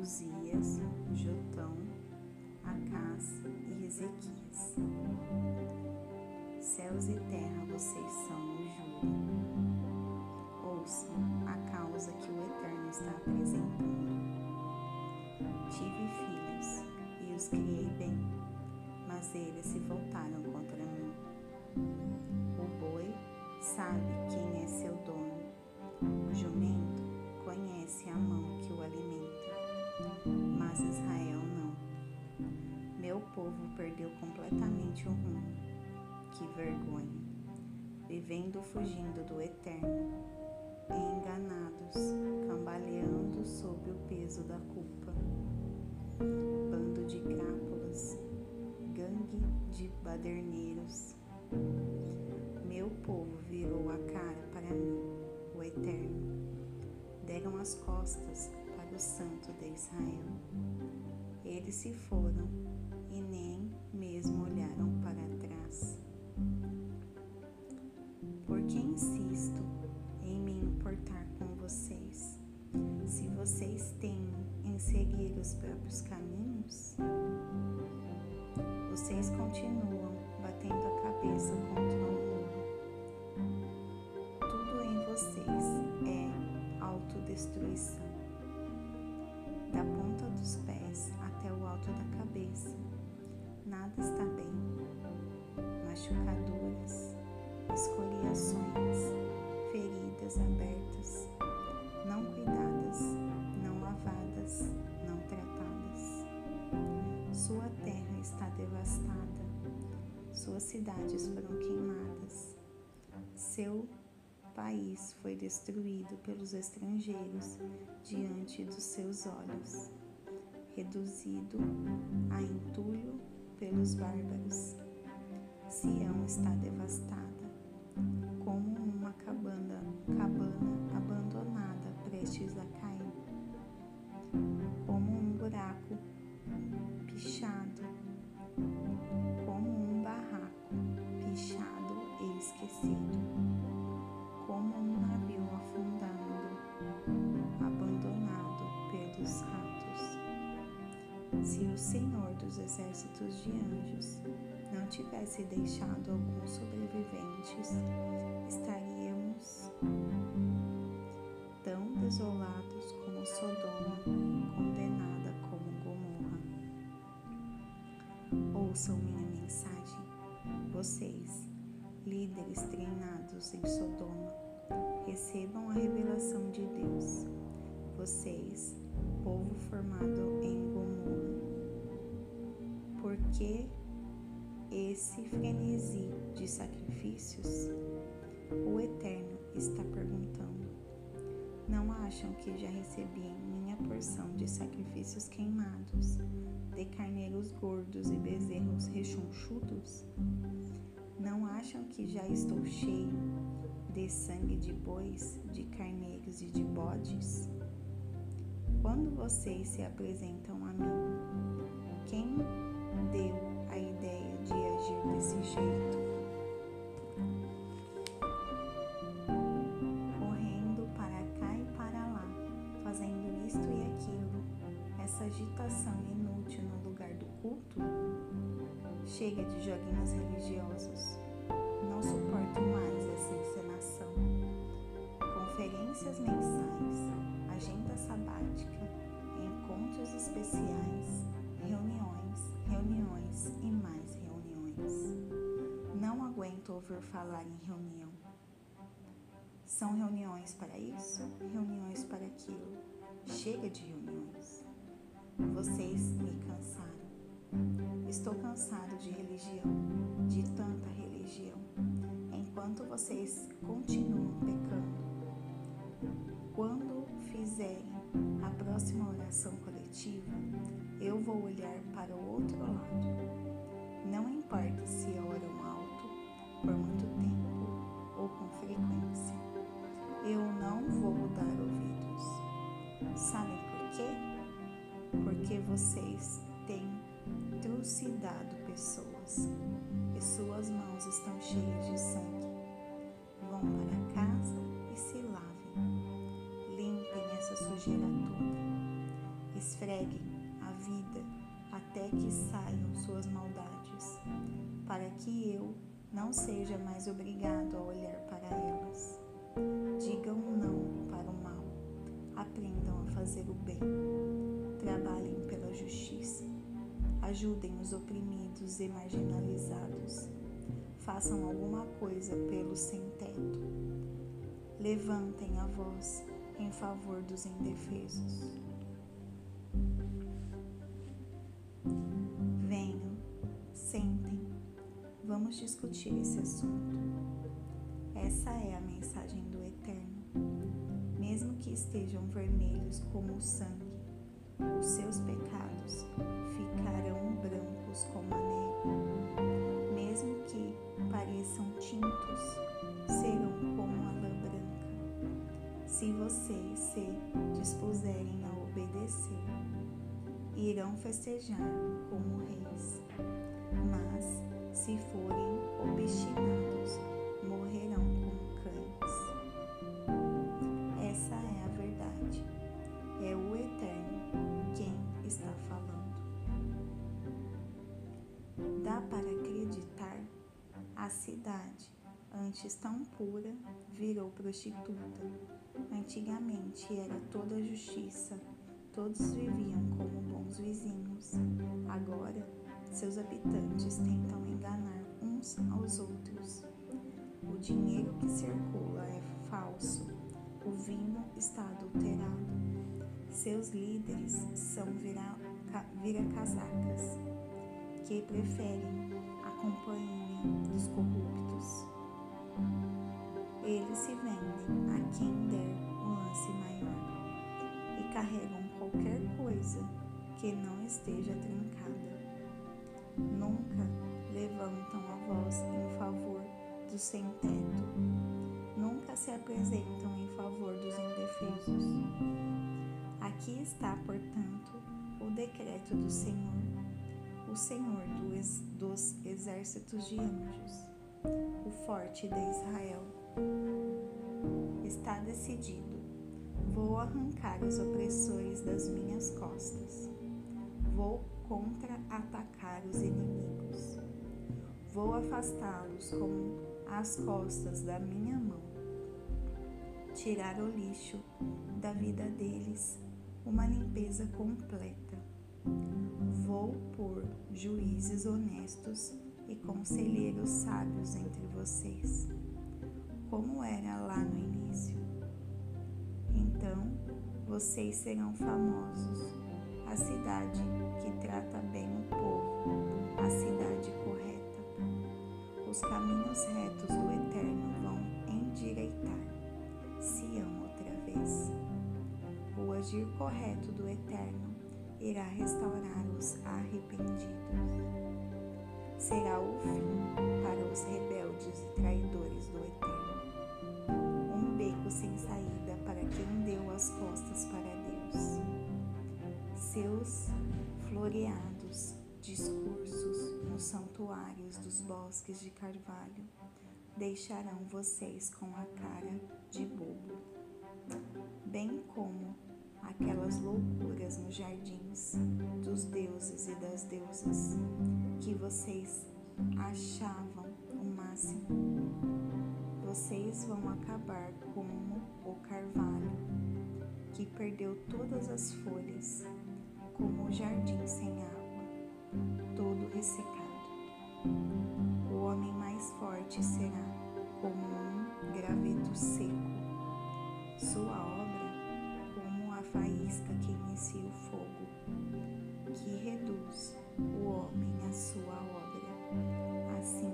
Uzias, Jotão, Acás e Ezequias. Céus e terra, vocês são o júri. Ouçam a causa que o Eterno está apresentando. Tive filhos e os criei bem, mas eles se voltaram contra mim. O boi sabe quem é seu dono, o jumento conhece a mão que o alimenta, mas Israel não. Meu povo perdeu completamente o rumo que vergonha, vivendo fugindo do eterno, enganados, cambaleando sob o peso da culpa. Bando de crápulas, gangue de baderneiros. Meu povo as costas para o Santo de Israel. Eles se foram e nem mesmo olharam para trás. Porque insisto em me importar com vocês, se vocês temem em seguir os próprios caminhos, vocês continuam batendo a cabeça contra Machucaduras, escoriações, feridas abertas, não cuidadas, não lavadas, não tratadas. Sua terra está devastada, suas cidades foram queimadas, seu país foi destruído pelos estrangeiros diante dos seus olhos, reduzido a entulho pelos bárbaros. Sião está devastada, como uma cabana, cabana abandonada prestes a cair, como um buraco pichado, como um barraco pichado e esquecido, como um navio afundando, abandonado pelos ratos. Se o Senhor dos exércitos de anjos não tivesse deixado alguns sobreviventes, estaríamos tão desolados como Sodoma, condenada como Gomorra. Ouçam minha mensagem, vocês, líderes treinados em Sodoma, recebam a revelação de Deus. Vocês, povo formado em Gomorra, por que esse frenesi de sacrifícios? O Eterno está perguntando. Não acham que já recebi minha porção de sacrifícios queimados, de carneiros gordos e bezerros rechonchudos? Não acham que já estou cheio de sangue de bois, de carneiros e de bodes? Quando vocês se apresentam a mim, quem deu a ideia de agir desse jeito? Correndo para cá e para lá, fazendo isto e aquilo, essa agitação inútil no lugar do culto? Chega de joguinhos religiosos. Não suporto mais essa encenação. Conferências mensais, ouvir falar em reunião. São reuniões para isso, reuniões para aquilo. Chega de reuniões. Vocês me cansaram. Estou cansado de religião, de tanta religião. Enquanto vocês continuam pecando, quando fizerem a próxima oração coletiva, eu vou olhar para o outro lado. Por muito tempo ou com frequência, eu não vou dar ouvidos. Sabem por quê? Porque vocês têm trucidado pessoas e suas mãos estão cheias de sangue. Não seja mais obrigado a olhar para elas. Digam não para o mal, aprendam a fazer o bem, trabalhem pela justiça, ajudem os oprimidos e marginalizados, façam alguma coisa pelo sem-teto, levantem a voz em favor dos indefesos. Discutir esse assunto. Essa é a mensagem do Eterno. Mesmo que estejam vermelhos como o sangue, os seus pecados ficarão brancos como a neve. Mesmo que pareçam tintos, serão como a lã branca. Se vocês se dispuserem a obedecer, irão festejar como reis. Mas, se forem obstinados, morrerão como cães. Essa é a verdade. É o Eterno quem está falando. Dá para acreditar? A cidade, antes tão pura, virou prostituta. Antigamente era toda justiça Todos viviam como bons vizinhos. Agora, seus habitantes tentam enganar uns aos outros. O dinheiro que circula é falso. O vinho está adulterado. Seus líderes são vira-casacas, que preferem a companhia dos corruptos. Eles se vendem a quem der um lance maior e carregam qualquer coisa que não esteja trincada. Nunca levantam a voz em favor do sem-teto. Nunca se apresentam em favor dos indefesos. Aqui está, portanto, o decreto do Senhor, o Senhor dos exércitos de anjos, o forte de Israel. Está decidido Vou arrancar os opressores das minhas costas. Vou contra-atacar os inimigos. Vou afastá-los com as costas da minha mão. Tirar o lixo da vida deles, uma limpeza completa. Vou pôr juízes honestos e conselheiros sábios entre vocês, como era lá no início então vocês serão famosos. A cidade que trata bem o povo, a cidade correta. Os caminhos retos do Eterno vão endireitar. Sião outra vez. O agir correto do Eterno irá restaurar os arrependidos. Será o fim para os rebeldes e traidores do Eterno. Um beco sem saída para quem deu as costas para Deus. Seus floreados discursos nos santuários dos bosques de carvalho deixarão vocês com a cara de bobo, bem como aquelas loucuras nos jardins dos deuses e das deusas que vocês achavam o máximo. Vocês vão acabar como o carvalho, que perdeu todas as folhas, como o jardim sem água, todo ressecado. O homem mais forte será como um graveto seco, sua obra como a faísca que inicia o fogo, que reduz o homem à sua obra. Assim